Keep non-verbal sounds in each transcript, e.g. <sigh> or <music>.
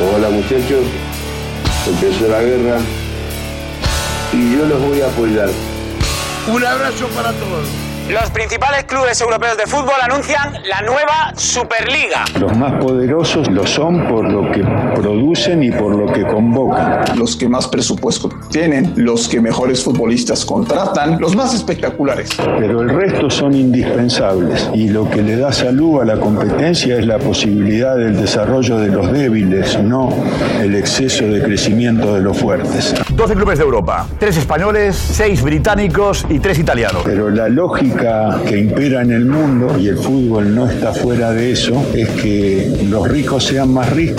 Hola muchachos, empezó la guerra y yo los voy a apoyar. Un abrazo para todos. Los principales clubes europeos de fútbol anuncian la nueva Superliga. Los más poderosos lo son por lo que producen y por lo que convocan. Los que más presupuesto tienen, los que mejores futbolistas contratan, los más espectaculares. Pero el resto son indispensables y lo que le da salud a la competencia es la posibilidad del desarrollo de los débiles, no el exceso de crecimiento de los fuertes. 12 clubes de Europa, 3 españoles, 6 británicos y 3 italianos. Pero la lógica que impera en el mundo, y el fútbol no está fuera de eso, es que los ricos sean más ricos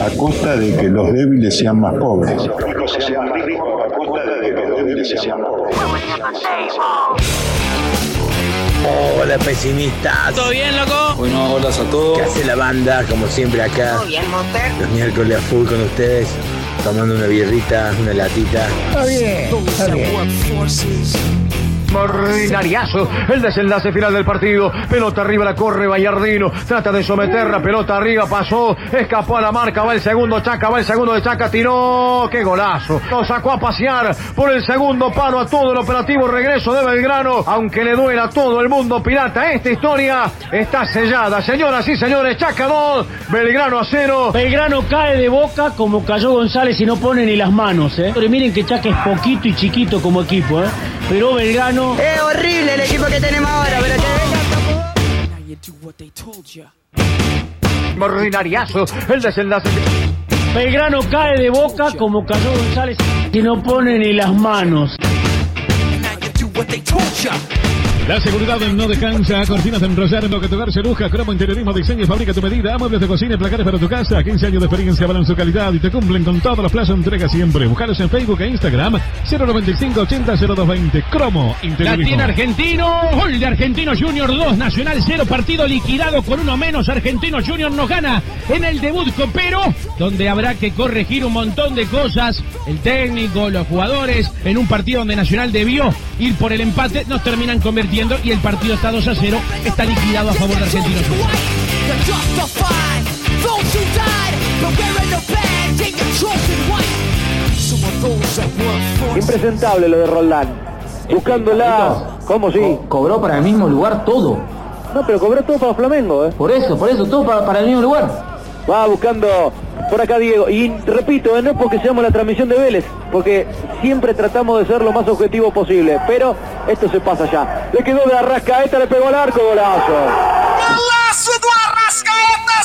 a, costa de que los débiles sean más pobres. Los ricos sean más ricos a costa de que los débiles sean más pobres. Hola pesimista. ¿Todo bien, loco? Bueno, hola a todos. ¿Qué hace la banda? Como siempre acá. ¿Todo bien, Monster? Los miércoles a full con ustedes. Tomando una birrita, una latita. Está bien, está bien. Ordinariazo, el desenlace final del partido. Pelota arriba, la corre Vallardino. Trata de someterla, pelota arriba, pasó, escapó a la marca. Va el segundo Chaca, va el segundo de Chaca, tiró. ¡Qué golazo! Lo sacó a pasear por el segundo palo a todo el operativo regreso de Belgrano. Aunque le duela a todo el mundo pirata, esta historia está sellada. Señoras y señores, Chaca 2, Belgrano a 0. Belgrano cae de boca como cayó González y no pone ni las manos, ¿eh? Pero miren que Chaca es poquito y chiquito como equipo, ¿eh? Pero Belgrano es horrible el equipo que tenemos ahora, pero que Ordinariazo, el desenlace. Belgrano cae de boca como cayó González y no pone ni las manos. La seguridad no descansa. Cortinas de enrollar, se luja. Cromo, interiorismo, diseño fabrica tu medida. Muebles de cocina y placares para tu casa. 15 años de experiencia van su calidad y te cumplen con todos los plazos entrega siempre. Búscalos en Facebook e Instagram. 095 80 0220. Cromo, interiorismo. La tiene Argentino. Gol de Argentino Junior 2. Nacional 0. Partido liquidado con uno menos. Argentino Junior nos gana en el debut copero. Donde habrá que corregir un montón de cosas. El técnico, los jugadores. En un partido donde Nacional debió ir por el empate. Nos terminan convirtiendo y el partido está 2 a 0, está liquidado a favor de Argentino Impresentable lo de Roldán. Buscándola, ¿cómo sí? cobró para el mismo lugar todo. No, pero cobró todo para Flamengo, ¿eh? Por eso, por eso, todo para, para el mismo lugar. Va buscando por acá Diego. Y repito, no es porque seamos la transmisión de Vélez, porque siempre tratamos de ser lo más objetivo posible. Pero esto se pasa ya. Le quedó de Arrascaeta, le pegó al arco, golazo. Golaço do Arrascaeta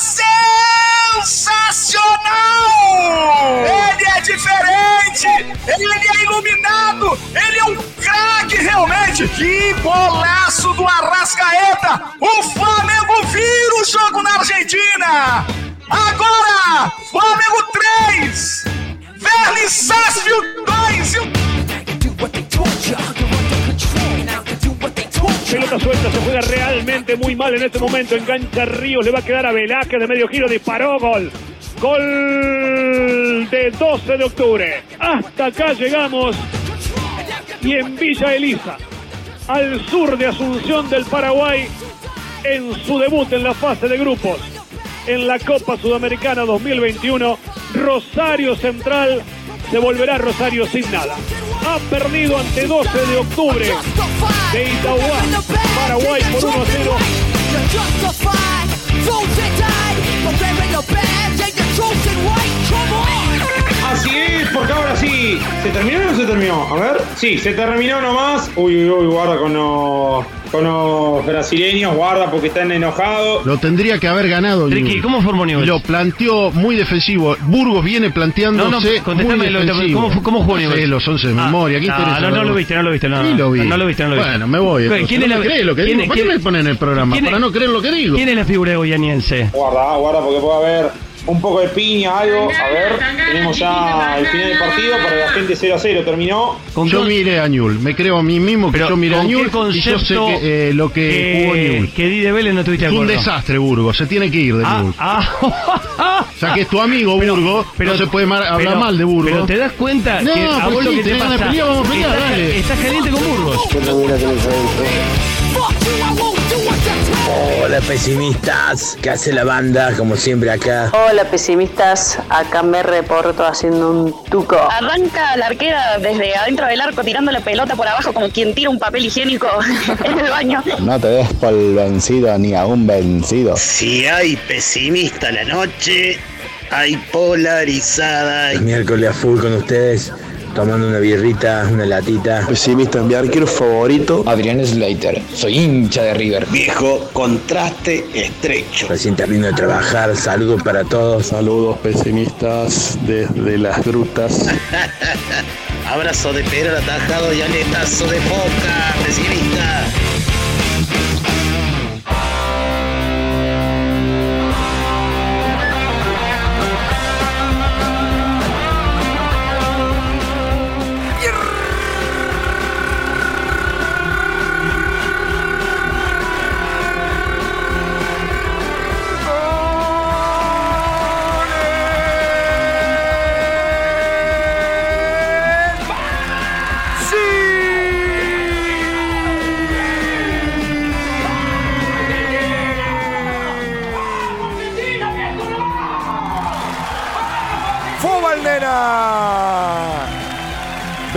sensacional! Ele é diferente, ele é iluminado, ele é um craque realmente. Que golaço do Arrascaeta! O Flamengo vira o jogo na Argentina! Agora, Flamengo 3, Verli Sarsfield 2. Pelota suelta, se juega realmente muy mal en este momento. Engancha Ríos, le va a quedar a Velázquez de medio giro, disparó, gol. Gol de 12 de octubre. Hasta acá llegamos. Y en Villa Elisa, al sur de Asunción del Paraguay, en su debut en la fase de grupos en la Copa Sudamericana 2021. Rosario Central se volverá Rosario sin nada. Ha perdido ante 12 de octubre de Itauguá, Paraguay por 1 a 0. Así es, porque ahora sí. ¿Se terminó o no se terminó? A ver. Sí, se terminó nomás. Uy, uy, uy, guarda con los, con los brasileños, guarda porque están enojados. Lo tendría que haber ganado. Ricky, ¿cómo formó Newell's? Lo planteó muy defensivo. Burgos viene planteándose No, no, contestame muy lo- defensivo. ¿cómo- cómo jugó Newell's? Sí, los 11 de Ah, memoria. ¿Qué no, interesa no, no saberlo? lo viste, no lo viste, no, Sí lo vi. no lo viste, no lo viste. Bueno, me voy. ¿Quién es la- ¿No me crees lo que quién digo? es- ¿Para qué me ponen en el programa? quién Para no creer lo que digo. ¿Quién es la figura goyaniense? Guarda, guarda porque puede haber un poco de piña, algo. A ver, tenemos ya el final del partido para la gente 0 a 0. Terminó. Yo miré a Ñul, me creo a mí mismo que yo miré a ¿con qué Ñul y yo sé concepto que, eh, lo que jugó Ñul. que di de Vélez no estuviste de Es un acuerdo? desastre Burgos, se tiene que ir de Ah, Ñul. ah. O sea que es tu amigo Burgos, no se puede mar- hablar pero- mal de Burgos. Pero te das cuenta No, que a pues vos lo sí, que te de pasa pelear, vamos a pelear, estás, dale. estás caliente con Burgos. Hola pesimistas, ¿qué hace la banda? Como siempre acá. Hola pesimistas, acá me reporto haciendo un tuco. Arranca la arquera desde adentro del arco tirando la pelota por abajo como quien tira un papel higiénico <laughs> en el baño. No te des por vencido ni a un vencido. Si hay pesimista la noche, hay polarizada. El miércoles a full con ustedes, tomando una birrita, una latita. Pesimista, mi arquero favorito. Adrián Slater, soy hincha de River. Viejo, contraste estrecho. Recién termino de trabajar, saludos para todos. Saludos pesimistas desde las grutas. <laughs> Abrazo de Pedro atajado y aletazo de boca, pesimista.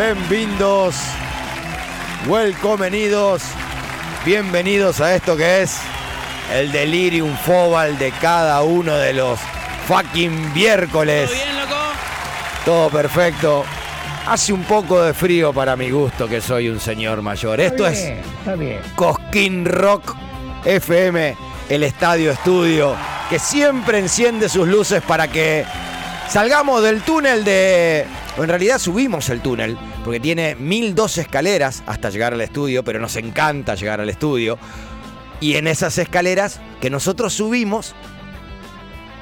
Bienvenidos. Welcomenidos. Bienvenidos a esto que es el delirium fobal de cada uno de los fucking miércoles. ¿Todo bien, loco? Todo perfecto. Hace un poco de frío para mi gusto, que soy un señor mayor. Esto es Está bien. Cosquín Rock FM, el estadio estudio, que siempre enciende sus luces para que salgamos del túnel de... o En realidad subimos el túnel, porque tiene 1002 escaleras hasta llegar al estudio, pero nos encanta llegar al estudio. Y en esas escaleras que nosotros subimos,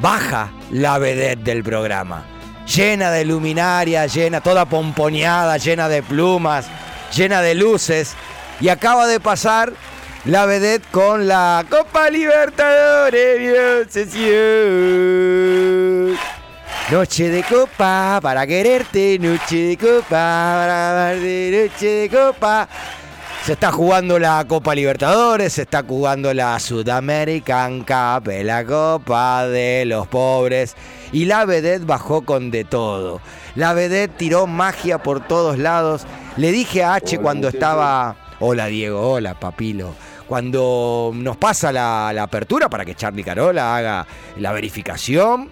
baja la vedette del programa. Llena de luminaria, llena, toda pomponeada, llena de plumas, llena de luces. Y acaba de pasar la vedette con la Copa Libertadores, obsesión. Noche de copa para quererte, noche de copa para amarte, noche de copa. Se está jugando la Copa Libertadores, se está jugando la Sudamerican Cup, la Copa de los Pobres. Y la vedette bajó con de todo. La vedette tiró magia por todos lados. Le dije a H cuando estaba... Hola Diego, hola Papilo. Cuando nos pasa la, la apertura para que Charlie Carola haga la verificación,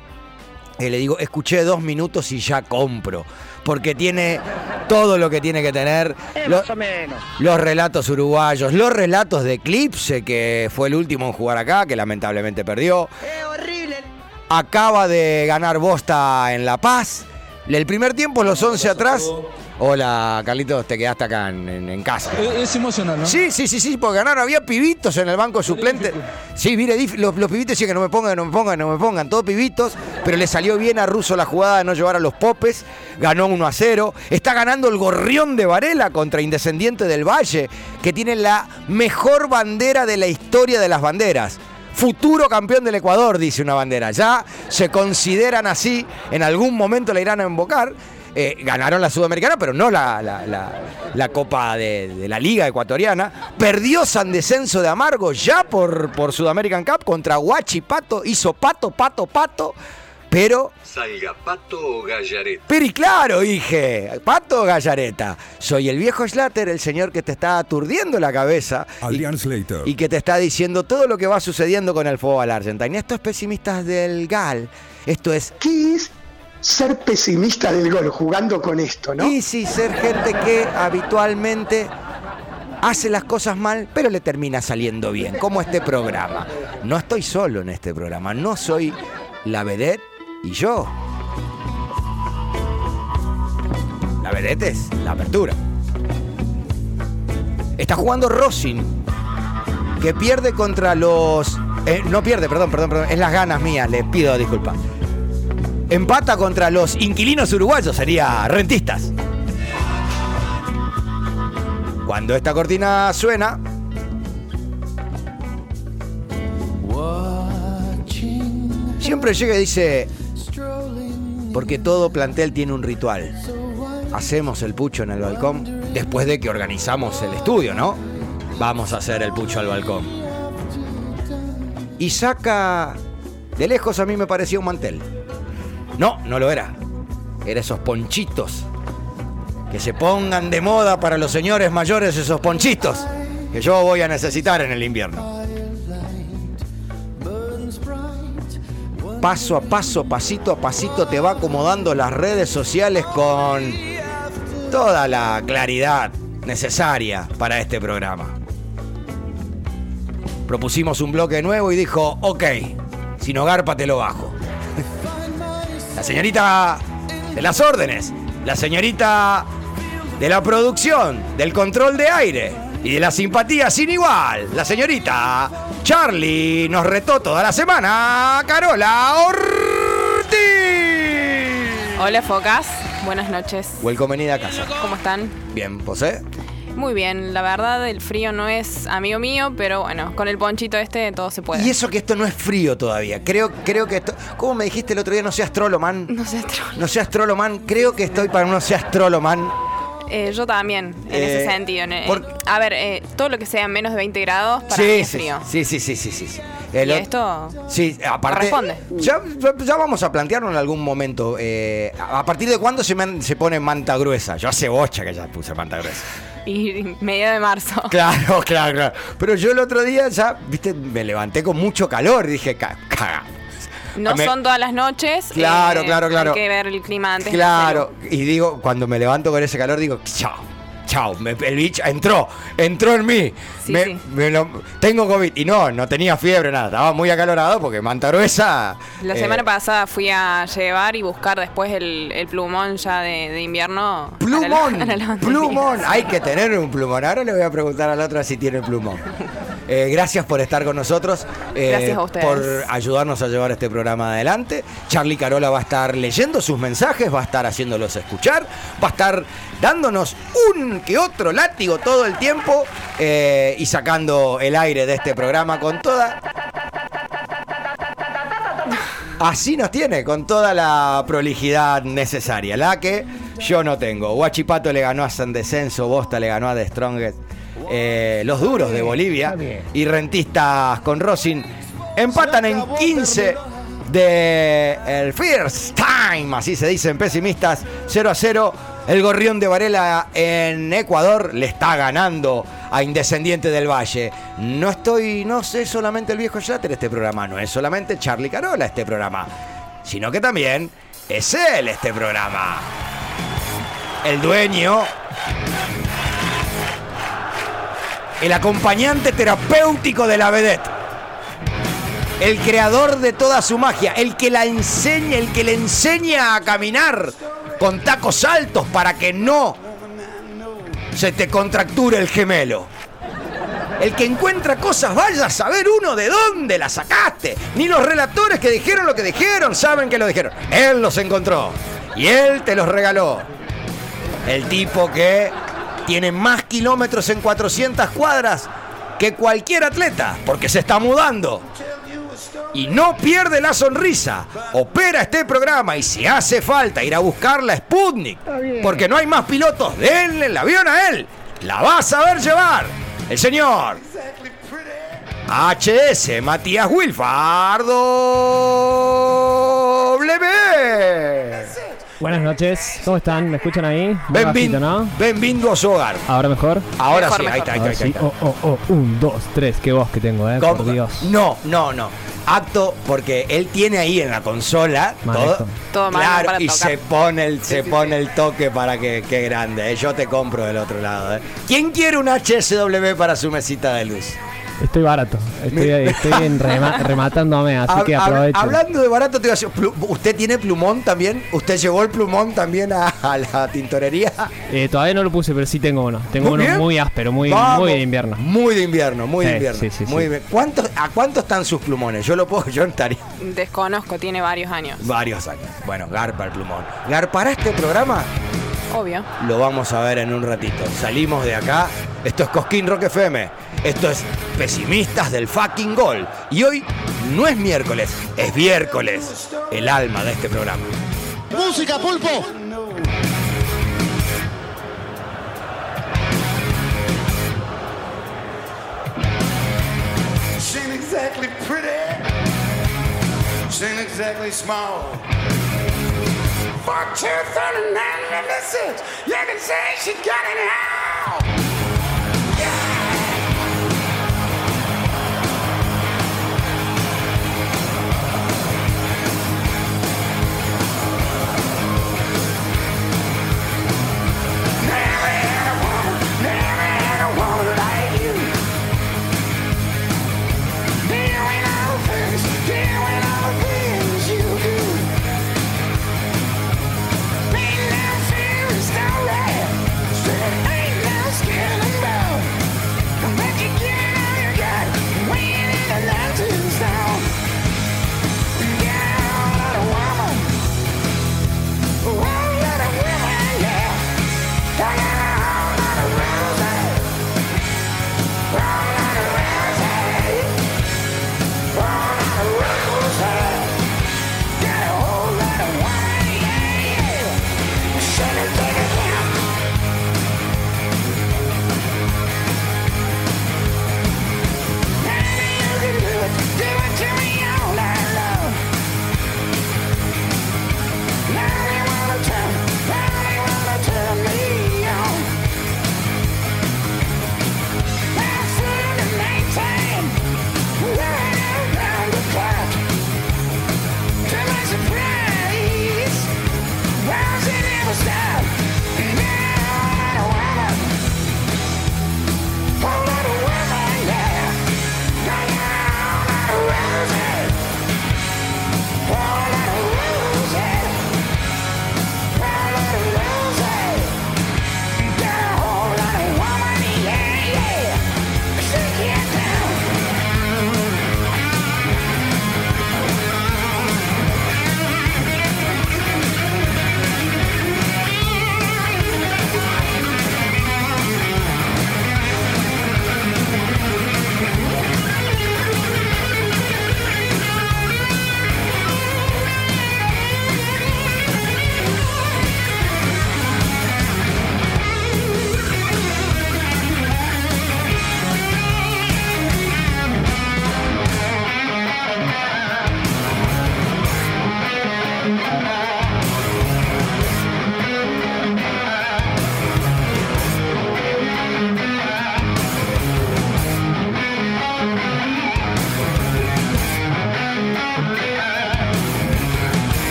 eh, le digo, escuché dos minutos y ya compro. Porque tiene todo lo que tiene que tener. Lo- más o menos. los relatos uruguayos, los relatos de Eclipse, que fue el último en jugar acá, que lamentablemente perdió. Acaba de ganar Bosta en La Paz. El primer tiempo, los 11 atrás. Hola, Carlitos, te quedaste acá en, en- en casa. Es emocional, ¿no? Sí, sí, sí, sí, porque ganaron. Había pibitos en el banco suplente. Sí, mire, los, los pibitos decían que no me pongan, no me pongan, no me pongan. Todos pibitos, pero le salió bien a Russo la jugada de no llevar a los popes. Ganó 1 a 0. Está ganando el gorrión de Varela contra Indescendiente del Valle, que tiene la mejor bandera de la historia de las banderas. Futuro campeón del Ecuador, dice una bandera. Ya se consideran así, en algún momento la irán a invocar. Eh, ganaron la Sudamericana, pero no la, la- la- la Copa de, de la Liga Ecuatoriana. Perdió San Descenso de Amargo ya por, por Sudamerican Cup contra Huachi Pato. Hizo pato, pato, pato. Pero Salga Pato o Gallareta. pero y claro, dije, Pato Gallareta, soy el viejo Slater, el señor que te está aturdiendo la cabeza Adrián Slater. y que te está diciendo todo lo que va sucediendo con el fútbol argentino. Esto es pesimistas del GAL, esto es... ¿Qué es ser pesimista del gol jugando con esto, no? Y sí, ser gente que habitualmente hace las cosas mal, pero le termina saliendo bien, como este programa. No estoy solo en este programa, no soy la vedette y yo. La vedette es la apertura. Está jugando Rossin, que pierde contra los... eh, no pierde, perdón, perdón, perdón, es las ganas mías, les pido disculpas. Empata contra los inquilinos uruguayos, sería rentistas. Cuando esta cortina suena, siempre llega y dice, porque todo plantel tiene un ritual. Hacemos el pucho en el balcón después de que organizamos el estudio, ¿no? Vamos a hacer el pucho al balcón. y saca. De lejos a mí me parecía un mantel. No, no lo era. Era esos ponchitos. Que se pongan de moda para los señores mayores esos ponchitos. Que yo voy a necesitar en el invierno. Paso a paso, pasito a pasito te va acomodando las redes sociales con toda la claridad necesaria para este programa. Propusimos un bloque nuevo y dijo, ok, sin hogarpa te lo bajo. La señorita de las órdenes, la señorita de la producción, del control de aire y de la simpatía sin igual, la señorita Charlie nos retó toda la semana, Carola Ortiz. Hola Focas, buenas noches. Welcome venida a casa. ¿Cómo están? Bien, ¿posee? Muy bien, la verdad el frío no es amigo mío, pero bueno, con el ponchito este todo se puede. Y eso que esto no es frío todavía. Creo, creo que esto. ¿Cómo me dijiste el otro día? No seas troloman. No seas trolo. No seas. Creo que estoy para no seas troloman. Eh, yo también, en Eh, ese sentido. en- por- A ver, eh, todo lo que sea menos de 20 grados para mí Sí, es sí, frío. sí, sí, sí, sí, sí. Y esto Sí, aparte. Ya, ya- ya vamos a plantearlo en algún momento. eh, ¿A partir de cuándo se, man- se pone manta gruesa? Yo hace bocha que ya puse manta gruesa. Y medio de marzo. <laughs> Claro, claro, claro. Pero yo el otro día ya, viste, me levanté con mucho calor dije, "Ca- caga. No Me- son todas las noches. Claro, eh, claro, claro. Hay que ver el clima antes. Claro, y digo, cuando me levanto con ese calor, digo, chao, chao, me- el bicho entró, entró en mí. Sí, Me- sí. me lo- tengo COVID. Y no, no tenía fiebre, nada, estaba muy acalorado porque manta gruesa. La eh, semana pasada fui a llevar y buscar después el, el plumón ya de, de invierno. Plumón, <laughs> la- plumón. Hay que tener un plumón. Ahora le voy a preguntar a la otra si tiene plumón. <laughs> Eh, gracias por estar con nosotros. eh, Gracias a ustedes. Por ayudarnos a llevar este programa adelante. Charlie Carola va a estar leyendo sus mensajes, va a estar haciéndolos escuchar, va a estar dándonos un que otro látigo todo el tiempo eh, y sacando el aire de este programa con toda Así nos tiene, con toda la prolijidad necesaria, la que yo no tengo. Huachipato le ganó a San Descenso, Bosta le ganó a The Strongest, eh, los duros de Bolivia y Rentistas con Rosin empatan en 15 de el First Time, así se dicen pesimistas, 0 a 0. El Gorrión de Varela en Ecuador le está ganando a Indescendiente del Valle. No estoy, no sé solamente el viejo Shatter este programa, no es solamente Charlie Carola este programa, sino que también es él este programa. El dueño, el acompañante terapéutico de la vedette el creador de toda su magia, el que la enseña, el que le enseña a caminar con tacos altos para que no se te contracture el gemelo. El que encuentra cosas, vaya a saber uno de dónde las sacaste. Ni los relatores que dijeron lo que dijeron saben que lo dijeron. Él los encontró y él te los regaló. El tipo que tiene más kilómetros en 400 cuadras que cualquier atleta, porque se está mudando. Y no pierde la sonrisa. Opera este programa y si hace falta ir a buscar la Sputnik, porque no hay más pilotos, denle el avión a él. La va a saber llevar. El señor HS Matías W. Buenas noches, ¿cómo están? ¿Me escuchan ahí? Muy Benvin- bajito, ¿no? Bienvenido a su hogar. ¿Ahora mejor? Ahora sí, ahí está, ahí está, Ahora ahí está, sí. ahí está. Oh, oh, oh, un, dos, tres, qué voz que tengo, eh, por ¿Cómo? Dios. No, no, no. Acto porque él tiene ahí en la consola Manejo. todo, Todo mano claro, para y tocar. se pone el se pone el toque para que qué grande. eh. Yo te compro del otro lado. eh. ¿Quién quiere un HSW para su mesita de luz? Estoy barato, estoy, estoy en rema- <laughs> rematándome, así Hab- que aprovecho. hablando de barato, te iba a decir, ¿usted tiene plumón también? ¿Usted llevó el plumón también a, a la tintorería? Eh, todavía no lo puse, pero sí tengo uno. Tengo Muy uno bien. muy áspero, muy, Vamos. muy de invierno. Muy de invierno, muy de Sí, invierno. sí, sí, muy sí. bien. ¿Cuántos, ¿A cuánto están sus plumones? Yo lo puedo, yo estaría Desconozco, tiene varios años. varios años. Bueno, garpa el plumón. ¿Garpará este programa? Obvio. Lo vamos a ver en un ratito. Salimos de acá. Esto es Cosquín Rock FM. Esto es Pesimistas del Fucking Gol. Y hoy no es miércoles, es miércoles, el alma de este programa. Música, pulpo. exactly pretty. She ain't exactly small. Four, two, and this is. You can say she got it out.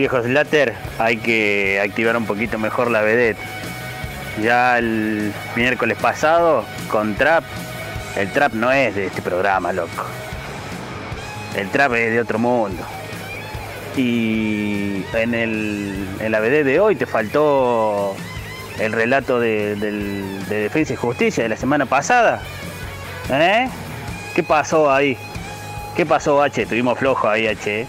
viejo Slater hay que activar un poquito mejor la vedette. Ya el miércoles pasado con Trap, el Trap no es de este programa, loco. El Trap es de otro mundo. Y en, el, en la de hoy te faltó el relato de, Defensa y Justicia de la semana pasada. ¿Eh? ¿Qué pasó ahí? ¿Qué pasó, H? Tuvimos flojo ahí, H. ¿eh?